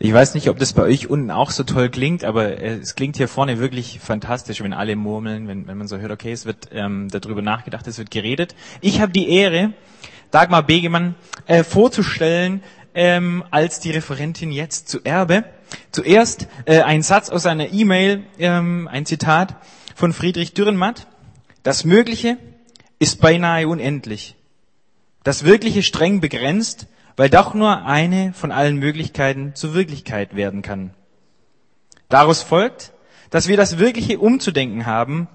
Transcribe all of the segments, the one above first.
Ich weiß nicht, ob das bei euch unten auch so toll klingt, aber äh, es klingt hier vorne wirklich fantastisch, wenn alle murmeln, wenn, wenn man so hört, okay, es wird ähm, darüber nachgedacht, es wird geredet. Ich habe die Ehre, Dagmar Begemann äh, vorzustellen ähm, als die Referentin jetzt zu Erbe. Zuerst äh, ein Satz aus einer E-Mail, ähm, ein Zitat von Friedrich Dürrenmatt. Das Mögliche ist beinahe unendlich. Das Wirkliche streng begrenzt weil doch nur eine von allen Möglichkeiten zur Wirklichkeit werden kann. Daraus folgt, dass wir das Wirkliche umzudenken haben,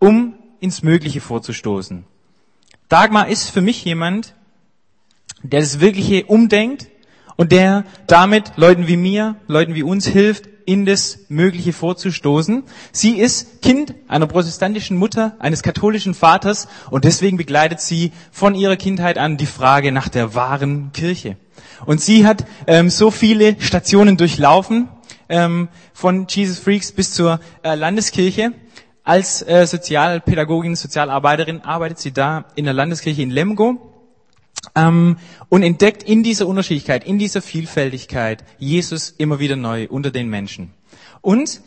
um ins Mögliche vorzustoßen. Dagmar ist für mich jemand, der das Wirkliche umdenkt und der damit Leuten wie mir, Leuten wie uns hilft, in das Mögliche vorzustoßen. Sie ist Kind einer protestantischen Mutter, eines katholischen Vaters und deswegen begleitet sie von ihrer Kindheit an die Frage nach der wahren Kirche. Und sie hat ähm, so viele Stationen durchlaufen, ähm, von Jesus Freaks bis zur äh, Landeskirche. Als äh, Sozialpädagogin, Sozialarbeiterin arbeitet sie da in der Landeskirche in Lemgo ähm, und entdeckt in dieser Unterschiedlichkeit, in dieser Vielfältigkeit Jesus immer wieder neu unter den Menschen. Und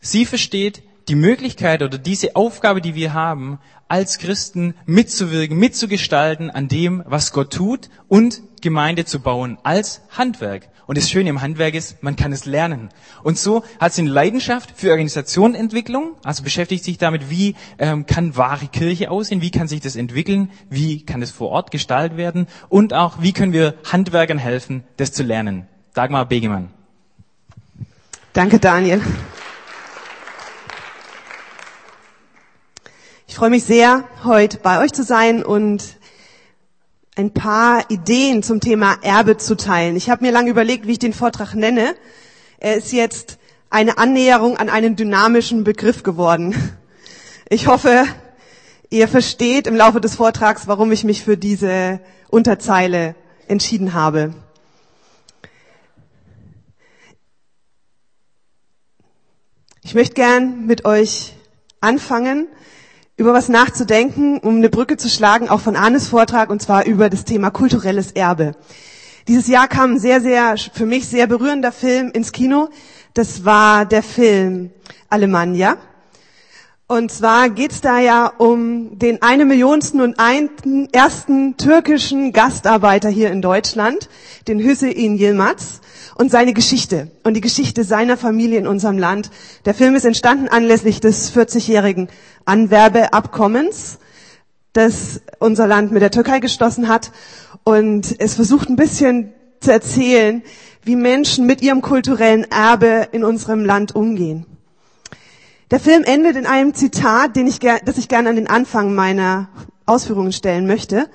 sie versteht die Möglichkeit oder diese Aufgabe, die wir haben, als Christen mitzuwirken, mitzugestalten an dem, was Gott tut und Gemeinde zu bauen als Handwerk. Und das Schöne im Handwerk ist, man kann es lernen. Und so hat sie eine Leidenschaft für Organisationentwicklung, also beschäftigt sich damit, wie ähm, kann wahre Kirche aussehen, wie kann sich das entwickeln, wie kann es vor Ort gestaltet werden und auch, wie können wir Handwerkern helfen, das zu lernen. Dagmar Begemann. Danke, Daniel. Ich freue mich sehr, heute bei euch zu sein und ein paar Ideen zum Thema Erbe zu teilen. Ich habe mir lange überlegt, wie ich den Vortrag nenne. Er ist jetzt eine Annäherung an einen dynamischen Begriff geworden. Ich hoffe, ihr versteht im Laufe des Vortrags, warum ich mich für diese Unterzeile entschieden habe. Ich möchte gern mit euch anfangen über was nachzudenken, um eine Brücke zu schlagen, auch von Arnes Vortrag, und zwar über das Thema kulturelles Erbe. Dieses Jahr kam ein sehr, sehr, für mich sehr berührender Film ins Kino. Das war der Film Alemannia. Und zwar geht's da ja um den eine Millionsten und einen ersten türkischen Gastarbeiter hier in Deutschland, den Hüseyin Yilmaz und seine Geschichte und die Geschichte seiner Familie in unserem Land. Der Film ist entstanden anlässlich des 40-jährigen Anwerbeabkommens, das unser Land mit der Türkei geschlossen hat. Und es versucht ein bisschen zu erzählen, wie Menschen mit ihrem kulturellen Erbe in unserem Land umgehen. Der Film endet in einem Zitat, den ich, das ich gerne an den Anfang meiner Ausführungen stellen möchte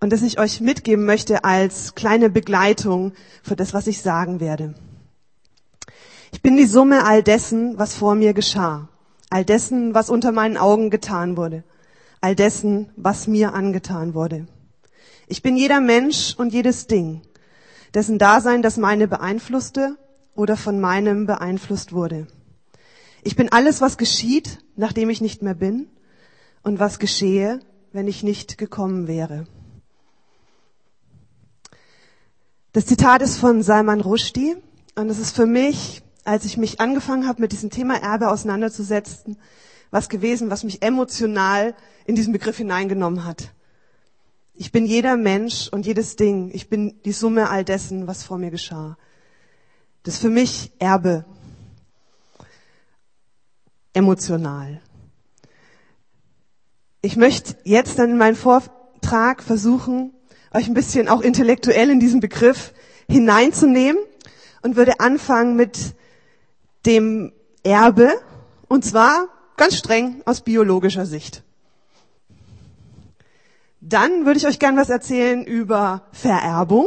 und das ich euch mitgeben möchte als kleine Begleitung für das, was ich sagen werde. Ich bin die Summe all dessen, was vor mir geschah, all dessen, was unter meinen Augen getan wurde, all dessen, was mir angetan wurde. Ich bin jeder Mensch und jedes Ding, dessen Dasein das meine beeinflusste oder von meinem beeinflusst wurde. Ich bin alles, was geschieht, nachdem ich nicht mehr bin, und was geschehe, wenn ich nicht gekommen wäre. Das Zitat ist von Salman Rushdie und es ist für mich, als ich mich angefangen habe, mit diesem Thema Erbe auseinanderzusetzen, was gewesen, was mich emotional in diesen Begriff hineingenommen hat. Ich bin jeder Mensch und jedes Ding. Ich bin die Summe all dessen, was vor mir geschah. Das ist für mich Erbe. Emotional. Ich möchte jetzt dann in meinem Vortrag versuchen, euch ein bisschen auch intellektuell in diesen Begriff hineinzunehmen und würde anfangen mit dem Erbe und zwar ganz streng aus biologischer Sicht. Dann würde ich euch gern was erzählen über Vererbung.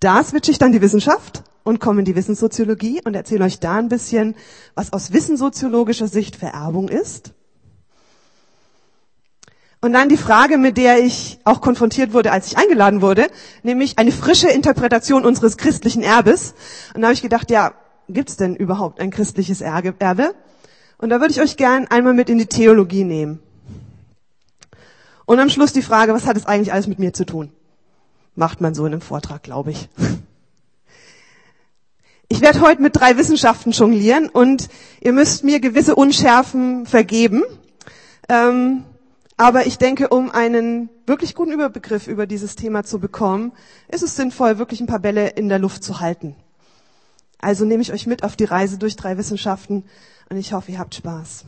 Da switche ich dann die Wissenschaft und komme in die Wissenssoziologie und erzähle euch da ein bisschen, was aus wissenssoziologischer Sicht Vererbung ist. Und dann die Frage, mit der ich auch konfrontiert wurde, als ich eingeladen wurde, nämlich eine frische Interpretation unseres christlichen Erbes. Und da habe ich gedacht, ja, gibt's denn überhaupt ein christliches Erbe? Und da würde ich euch gern einmal mit in die Theologie nehmen. Und am Schluss die Frage, was hat es eigentlich alles mit mir zu tun? Macht man so in einem Vortrag, glaube ich. Ich werde heute mit drei Wissenschaften jonglieren und ihr müsst mir gewisse Unschärfen vergeben. Ähm, aber ich denke, um einen wirklich guten Überbegriff über dieses Thema zu bekommen, ist es sinnvoll, wirklich ein paar Bälle in der Luft zu halten. Also nehme ich euch mit auf die Reise durch drei Wissenschaften und ich hoffe, ihr habt Spaß.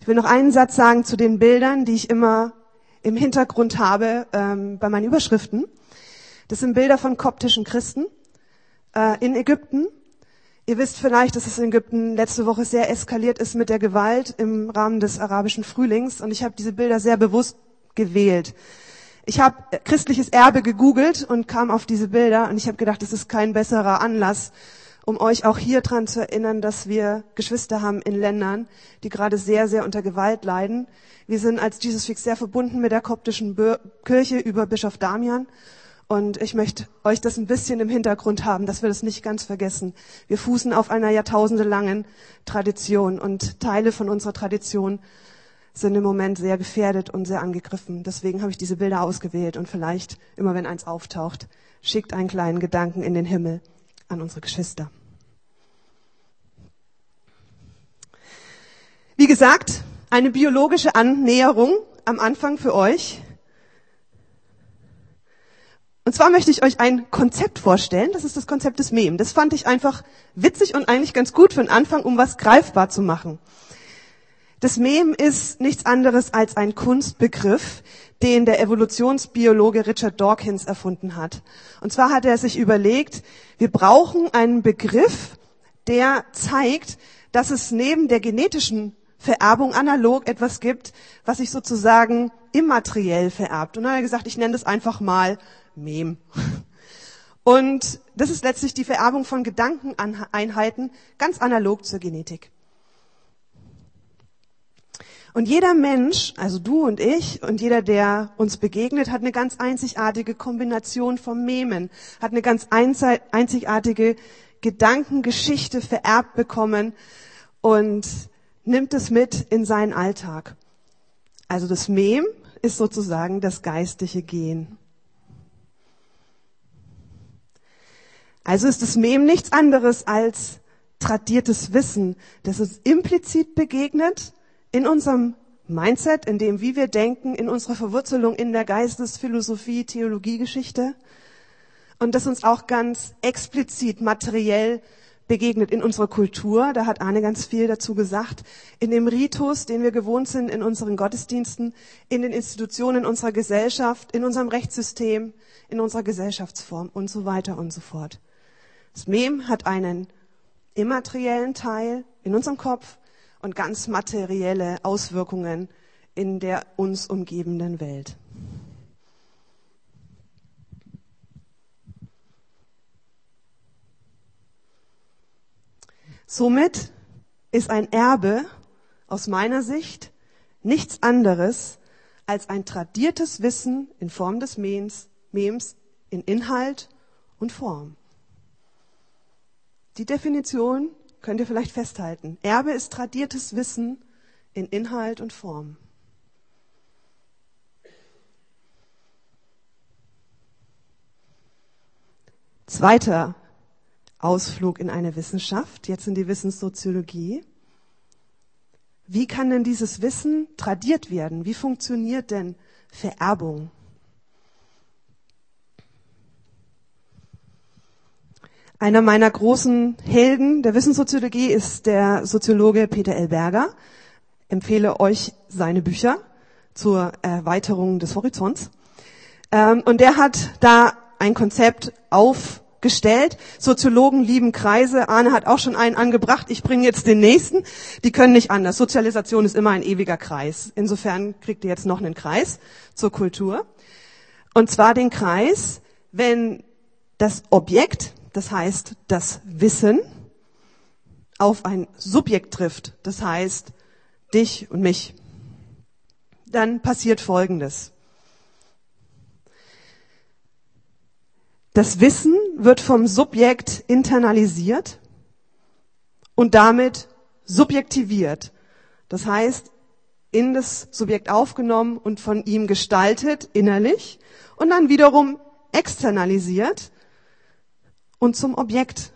Ich will noch einen Satz sagen zu den Bildern, die ich immer im Hintergrund habe ähm, bei meinen Überschriften. Das sind Bilder von koptischen Christen äh, in Ägypten. Ihr wisst vielleicht, dass es in Ägypten letzte Woche sehr eskaliert ist mit der Gewalt im Rahmen des arabischen Frühlings. Und ich habe diese Bilder sehr bewusst gewählt. Ich habe christliches Erbe gegoogelt und kam auf diese Bilder und ich habe gedacht, es ist kein besserer Anlass, um euch auch hier dran zu erinnern, dass wir Geschwister haben in Ländern, die gerade sehr, sehr unter Gewalt leiden. Wir sind als Jesus Fix sehr verbunden mit der koptischen Kirche über Bischof Damian und ich möchte euch das ein bisschen im Hintergrund haben, dass wir das nicht ganz vergessen. Wir fußen auf einer jahrtausendelangen Tradition und Teile von unserer Tradition sind im Moment sehr gefährdet und sehr angegriffen. Deswegen habe ich diese Bilder ausgewählt und vielleicht, immer wenn eins auftaucht, schickt einen kleinen Gedanken in den Himmel an unsere Geschwister. Wie gesagt, eine biologische Annäherung am Anfang für euch. Und zwar möchte ich euch ein Konzept vorstellen. Das ist das Konzept des Mem. Das fand ich einfach witzig und eigentlich ganz gut für den Anfang, um was greifbar zu machen. Das Mem ist nichts anderes als ein Kunstbegriff, den der Evolutionsbiologe Richard Dawkins erfunden hat. Und zwar hat er sich überlegt, wir brauchen einen Begriff, der zeigt, dass es neben der genetischen Vererbung analog etwas gibt, was sich sozusagen immateriell vererbt. Und dann hat er gesagt, ich nenne das einfach mal Mem. Und das ist letztlich die Vererbung von Gedankeneinheiten, ganz analog zur Genetik. Und jeder Mensch, also du und ich und jeder, der uns begegnet, hat eine ganz einzigartige Kombination von Memen, hat eine ganz einzigartige Gedankengeschichte vererbt bekommen und nimmt es mit in seinen Alltag. Also das Mem ist sozusagen das geistliche Gen. Also ist das Mem nichts anderes als tradiertes Wissen, das uns implizit begegnet in unserem Mindset, in dem, wie wir denken, in unserer Verwurzelung in der Geistesphilosophie, Theologiegeschichte und das uns auch ganz explizit materiell begegnet in unserer Kultur. Da hat Arne ganz viel dazu gesagt. In dem Ritus, den wir gewohnt sind in unseren Gottesdiensten, in den Institutionen unserer Gesellschaft, in unserem Rechtssystem, in unserer Gesellschaftsform und so weiter und so fort. Das Mem hat einen immateriellen Teil in unserem Kopf und ganz materielle Auswirkungen in der uns umgebenden Welt. Somit ist ein Erbe aus meiner Sicht nichts anderes als ein tradiertes Wissen in Form des Mems, Mems in Inhalt und Form. Die Definition könnt ihr vielleicht festhalten. Erbe ist tradiertes Wissen in Inhalt und Form. Zweiter Ausflug in eine Wissenschaft, jetzt in die Wissenssoziologie. Wie kann denn dieses Wissen tradiert werden? Wie funktioniert denn Vererbung? Einer meiner großen Helden der Wissenssoziologie ist der Soziologe Peter Elberger. Empfehle euch seine Bücher zur Erweiterung des Horizonts. Ähm, und der hat da ein Konzept aufgestellt. Soziologen lieben Kreise. Arne hat auch schon einen angebracht. Ich bringe jetzt den nächsten. Die können nicht anders. Sozialisation ist immer ein ewiger Kreis. Insofern kriegt ihr jetzt noch einen Kreis zur Kultur. Und zwar den Kreis, wenn das Objekt das heißt das Wissen, auf ein Subjekt trifft, das heißt dich und mich, dann passiert Folgendes. Das Wissen wird vom Subjekt internalisiert und damit subjektiviert. Das heißt, in das Subjekt aufgenommen und von ihm gestaltet innerlich und dann wiederum externalisiert und zum Objekt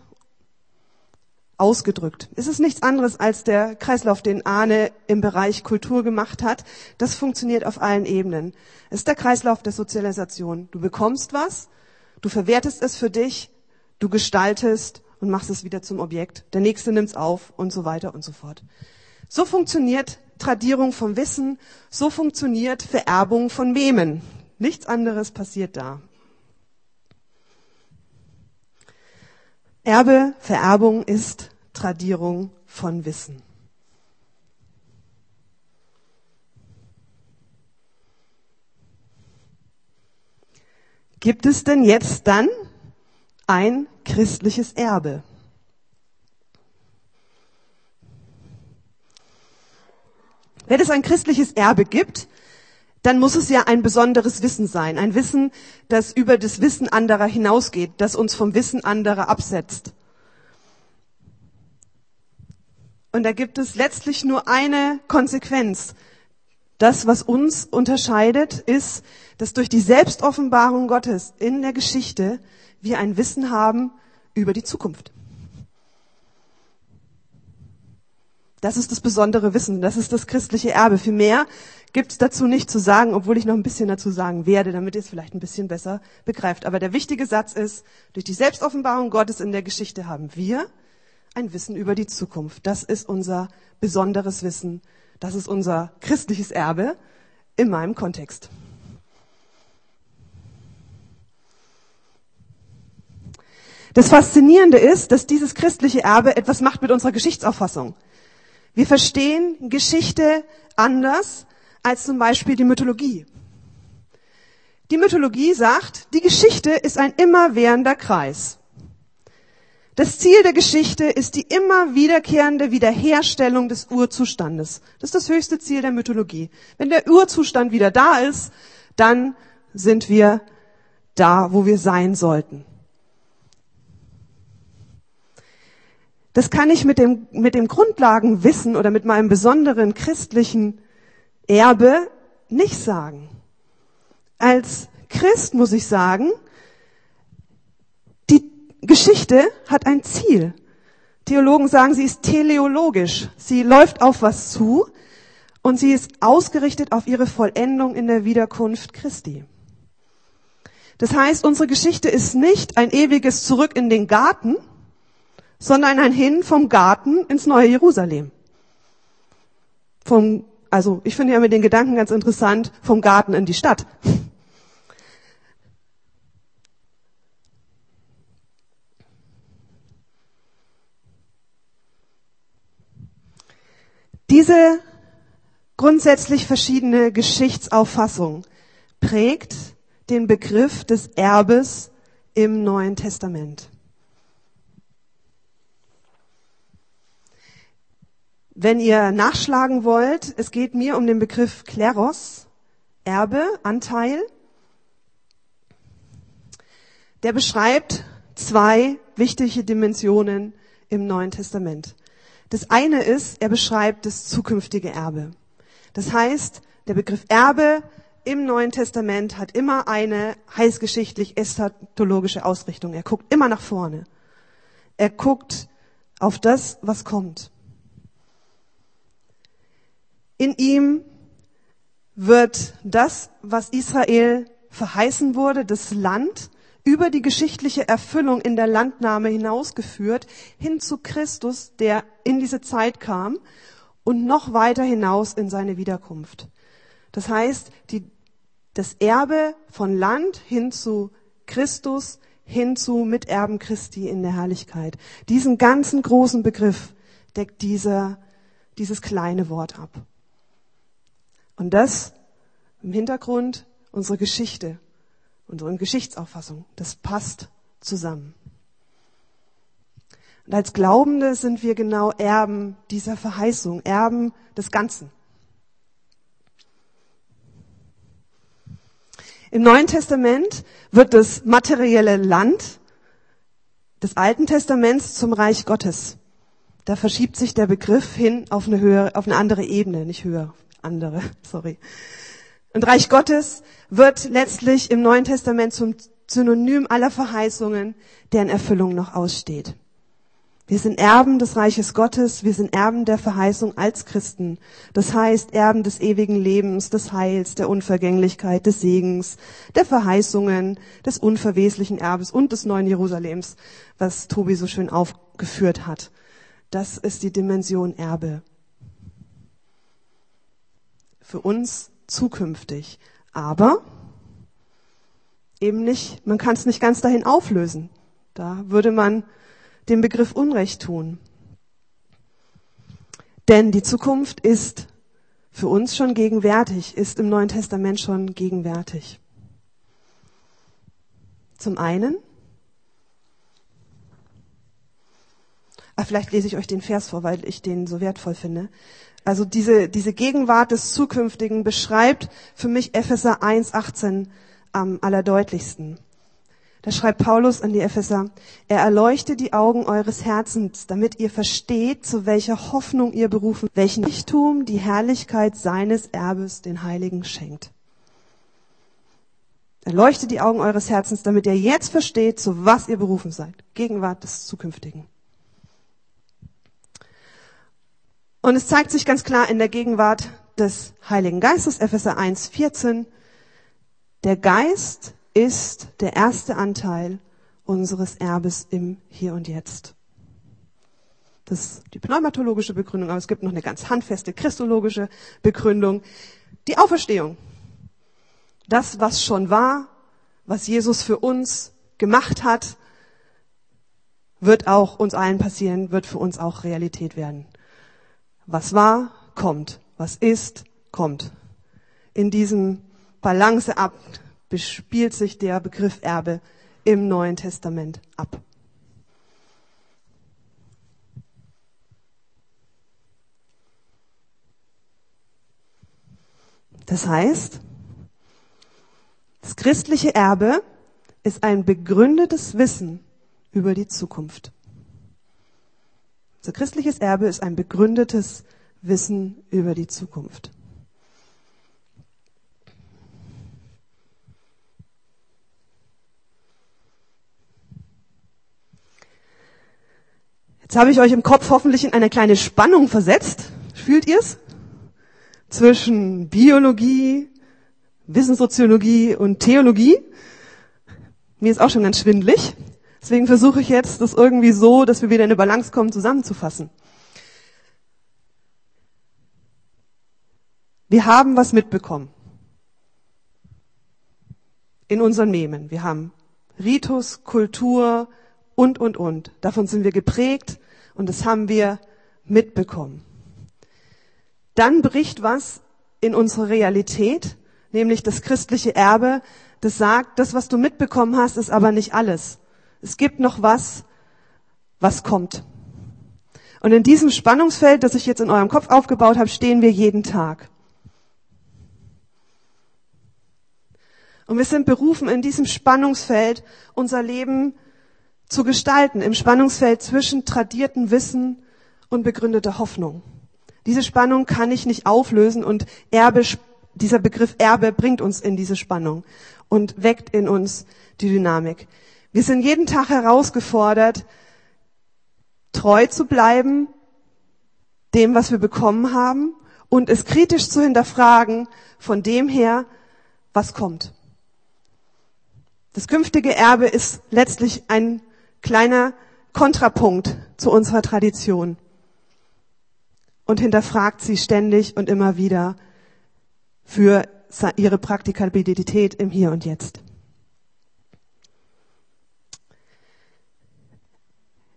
ausgedrückt. Es ist nichts anderes als der Kreislauf, den Arne im Bereich Kultur gemacht hat. Das funktioniert auf allen Ebenen. Es ist der Kreislauf der Sozialisation. Du bekommst was, du verwertest es für dich, du gestaltest und machst es wieder zum Objekt. Der nächste nimmt's auf und so weiter und so fort. So funktioniert Tradierung vom Wissen, so funktioniert Vererbung von Memen. Nichts anderes passiert da. Erbe, Vererbung ist Tradierung von Wissen. Gibt es denn jetzt dann ein christliches Erbe? Wenn es ein christliches Erbe gibt, dann muss es ja ein besonderes Wissen sein. Ein Wissen, das über das Wissen anderer hinausgeht, das uns vom Wissen anderer absetzt. Und da gibt es letztlich nur eine Konsequenz. Das, was uns unterscheidet, ist, dass durch die Selbstoffenbarung Gottes in der Geschichte wir ein Wissen haben über die Zukunft. Das ist das besondere Wissen, das ist das christliche Erbe. Viel mehr gibt es dazu nicht zu sagen, obwohl ich noch ein bisschen dazu sagen werde, damit ihr es vielleicht ein bisschen besser begreift. Aber der wichtige Satz ist, durch die Selbstoffenbarung Gottes in der Geschichte haben wir ein Wissen über die Zukunft. Das ist unser besonderes Wissen. Das ist unser christliches Erbe in meinem Kontext. Das Faszinierende ist, dass dieses christliche Erbe etwas macht mit unserer Geschichtsauffassung. Wir verstehen Geschichte anders als zum Beispiel die Mythologie. Die Mythologie sagt, die Geschichte ist ein immerwährender Kreis. Das Ziel der Geschichte ist die immer wiederkehrende Wiederherstellung des Urzustandes. Das ist das höchste Ziel der Mythologie. Wenn der Urzustand wieder da ist, dann sind wir da, wo wir sein sollten. Das kann ich mit dem, mit dem Grundlagenwissen oder mit meinem besonderen christlichen Erbe nicht sagen. Als Christ muss ich sagen, die Geschichte hat ein Ziel. Theologen sagen, sie ist teleologisch. Sie läuft auf was zu und sie ist ausgerichtet auf ihre Vollendung in der Wiederkunft Christi. Das heißt, unsere Geschichte ist nicht ein ewiges Zurück in den Garten, sondern ein Hin vom Garten ins neue Jerusalem. Vom, also ich finde ja mit den Gedanken ganz interessant, vom Garten in die Stadt. Diese grundsätzlich verschiedene Geschichtsauffassung prägt den Begriff des Erbes im Neuen Testament. Wenn ihr nachschlagen wollt, es geht mir um den Begriff Kleros, Erbe, Anteil. Der beschreibt zwei wichtige Dimensionen im Neuen Testament. Das eine ist, er beschreibt das zukünftige Erbe. Das heißt, der Begriff Erbe im Neuen Testament hat immer eine heißgeschichtlich eschatologische Ausrichtung. Er guckt immer nach vorne. Er guckt auf das, was kommt. In ihm wird das, was Israel verheißen wurde, das Land, über die geschichtliche Erfüllung in der Landnahme hinausgeführt, hin zu Christus, der in diese Zeit kam und noch weiter hinaus in seine Wiederkunft. Das heißt, die, das Erbe von Land hin zu Christus, hin zu Miterben Christi in der Herrlichkeit. Diesen ganzen großen Begriff deckt dieser, dieses kleine Wort ab. Und das im Hintergrund unsere Geschichte, unsere Geschichtsauffassung, das passt zusammen. Und als Glaubende sind wir genau Erben dieser Verheißung, Erben des Ganzen. Im Neuen Testament wird das materielle Land des Alten Testaments zum Reich Gottes. Da verschiebt sich der Begriff hin auf eine höhere, auf eine andere Ebene, nicht höher, andere, sorry. Und Reich Gottes wird letztlich im Neuen Testament zum Synonym aller Verheißungen, deren Erfüllung noch aussteht. Wir sind Erben des Reiches Gottes, wir sind Erben der Verheißung als Christen. Das heißt Erben des ewigen Lebens, des Heils, der Unvergänglichkeit, des Segens, der Verheißungen, des unverweslichen Erbes und des neuen Jerusalems, was Tobi so schön aufgeführt hat. Das ist die Dimension Erbe. Für uns zukünftig. Aber eben nicht, man kann es nicht ganz dahin auflösen. Da würde man dem Begriff Unrecht tun. Denn die Zukunft ist für uns schon gegenwärtig, ist im Neuen Testament schon gegenwärtig. Zum einen, ah, vielleicht lese ich euch den Vers vor, weil ich den so wertvoll finde. Also diese, diese Gegenwart des Zukünftigen beschreibt für mich Epheser 1,18 am allerdeutlichsten. Da schreibt Paulus an die Epheser, er erleuchte die Augen eures Herzens, damit ihr versteht, zu welcher Hoffnung ihr berufen, welchen Reichtum die Herrlichkeit seines Erbes den Heiligen schenkt. Erleuchte die Augen eures Herzens, damit ihr jetzt versteht, zu was ihr berufen seid. Gegenwart des Zukünftigen. Und es zeigt sich ganz klar in der Gegenwart des Heiligen Geistes, Epheser 1, 14. Der Geist ist der erste Anteil unseres Erbes im Hier und Jetzt. Das ist die pneumatologische Begründung, aber es gibt noch eine ganz handfeste christologische Begründung. Die Auferstehung. Das, was schon war, was Jesus für uns gemacht hat, wird auch uns allen passieren, wird für uns auch Realität werden. Was war, kommt. Was ist, kommt. In diesem Balanceakt bespielt sich der Begriff Erbe im Neuen Testament ab. Das heißt, das christliche Erbe ist ein begründetes Wissen über die Zukunft. Unser christliches Erbe ist ein begründetes Wissen über die Zukunft. Jetzt habe ich euch im Kopf hoffentlich in eine kleine Spannung versetzt. Fühlt ihr's? Zwischen Biologie, Wissenssoziologie und Theologie. Mir ist auch schon ganz schwindlig. Deswegen versuche ich jetzt, das irgendwie so, dass wir wieder in eine Balance kommen, zusammenzufassen. Wir haben was mitbekommen. In unseren Memen. Wir haben Ritus, Kultur, und, und, und. Davon sind wir geprägt und das haben wir mitbekommen. Dann bricht was in unsere Realität, nämlich das christliche Erbe, das sagt, das, was du mitbekommen hast, ist aber nicht alles. Es gibt noch was, was kommt. Und in diesem Spannungsfeld, das ich jetzt in eurem Kopf aufgebaut habe, stehen wir jeden Tag. Und wir sind berufen, in diesem Spannungsfeld unser Leben zu gestalten im Spannungsfeld zwischen tradiertem Wissen und begründeter Hoffnung. Diese Spannung kann ich nicht auflösen und Erbe, dieser Begriff Erbe bringt uns in diese Spannung und weckt in uns die Dynamik. Wir sind jeden Tag herausgefordert, treu zu bleiben dem, was wir bekommen haben und es kritisch zu hinterfragen von dem her, was kommt. Das künftige Erbe ist letztlich ein kleiner Kontrapunkt zu unserer Tradition und hinterfragt sie ständig und immer wieder für ihre Praktikabilität im Hier und Jetzt.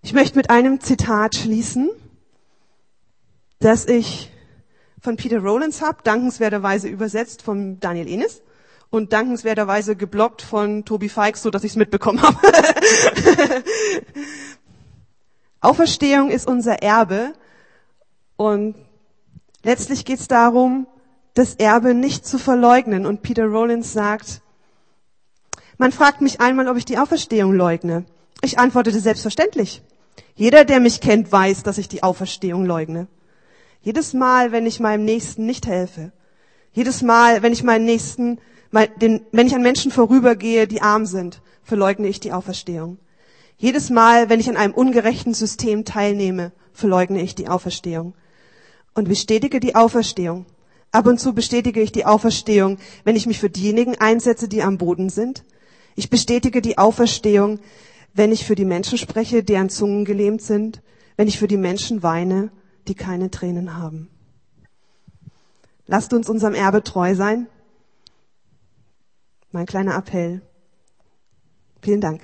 Ich möchte mit einem Zitat schließen, das ich von Peter Rollins habe, dankenswerterweise übersetzt von Daniel Enes und dankenswerterweise geblockt von Tobi Feix, so dass ich es mitbekommen habe. Auferstehung ist unser Erbe und letztlich geht es darum, das Erbe nicht zu verleugnen. Und Peter Rollins sagt, man fragt mich einmal, ob ich die Auferstehung leugne. Ich antwortete selbstverständlich. Jeder, der mich kennt, weiß, dass ich die Auferstehung leugne. Jedes Mal, wenn ich meinem Nächsten nicht helfe, jedes Mal, wenn ich meinen Nächsten Wenn ich an Menschen vorübergehe, die arm sind, verleugne ich die Auferstehung. Jedes Mal, wenn ich an einem ungerechten System teilnehme, verleugne ich die Auferstehung. Und bestätige die Auferstehung. Ab und zu bestätige ich die Auferstehung, wenn ich mich für diejenigen einsetze, die am Boden sind. Ich bestätige die Auferstehung, wenn ich für die Menschen spreche, deren Zungen gelähmt sind, wenn ich für die Menschen weine, die keine Tränen haben. Lasst uns unserem Erbe treu sein. Mein kleiner Appell. Vielen Dank.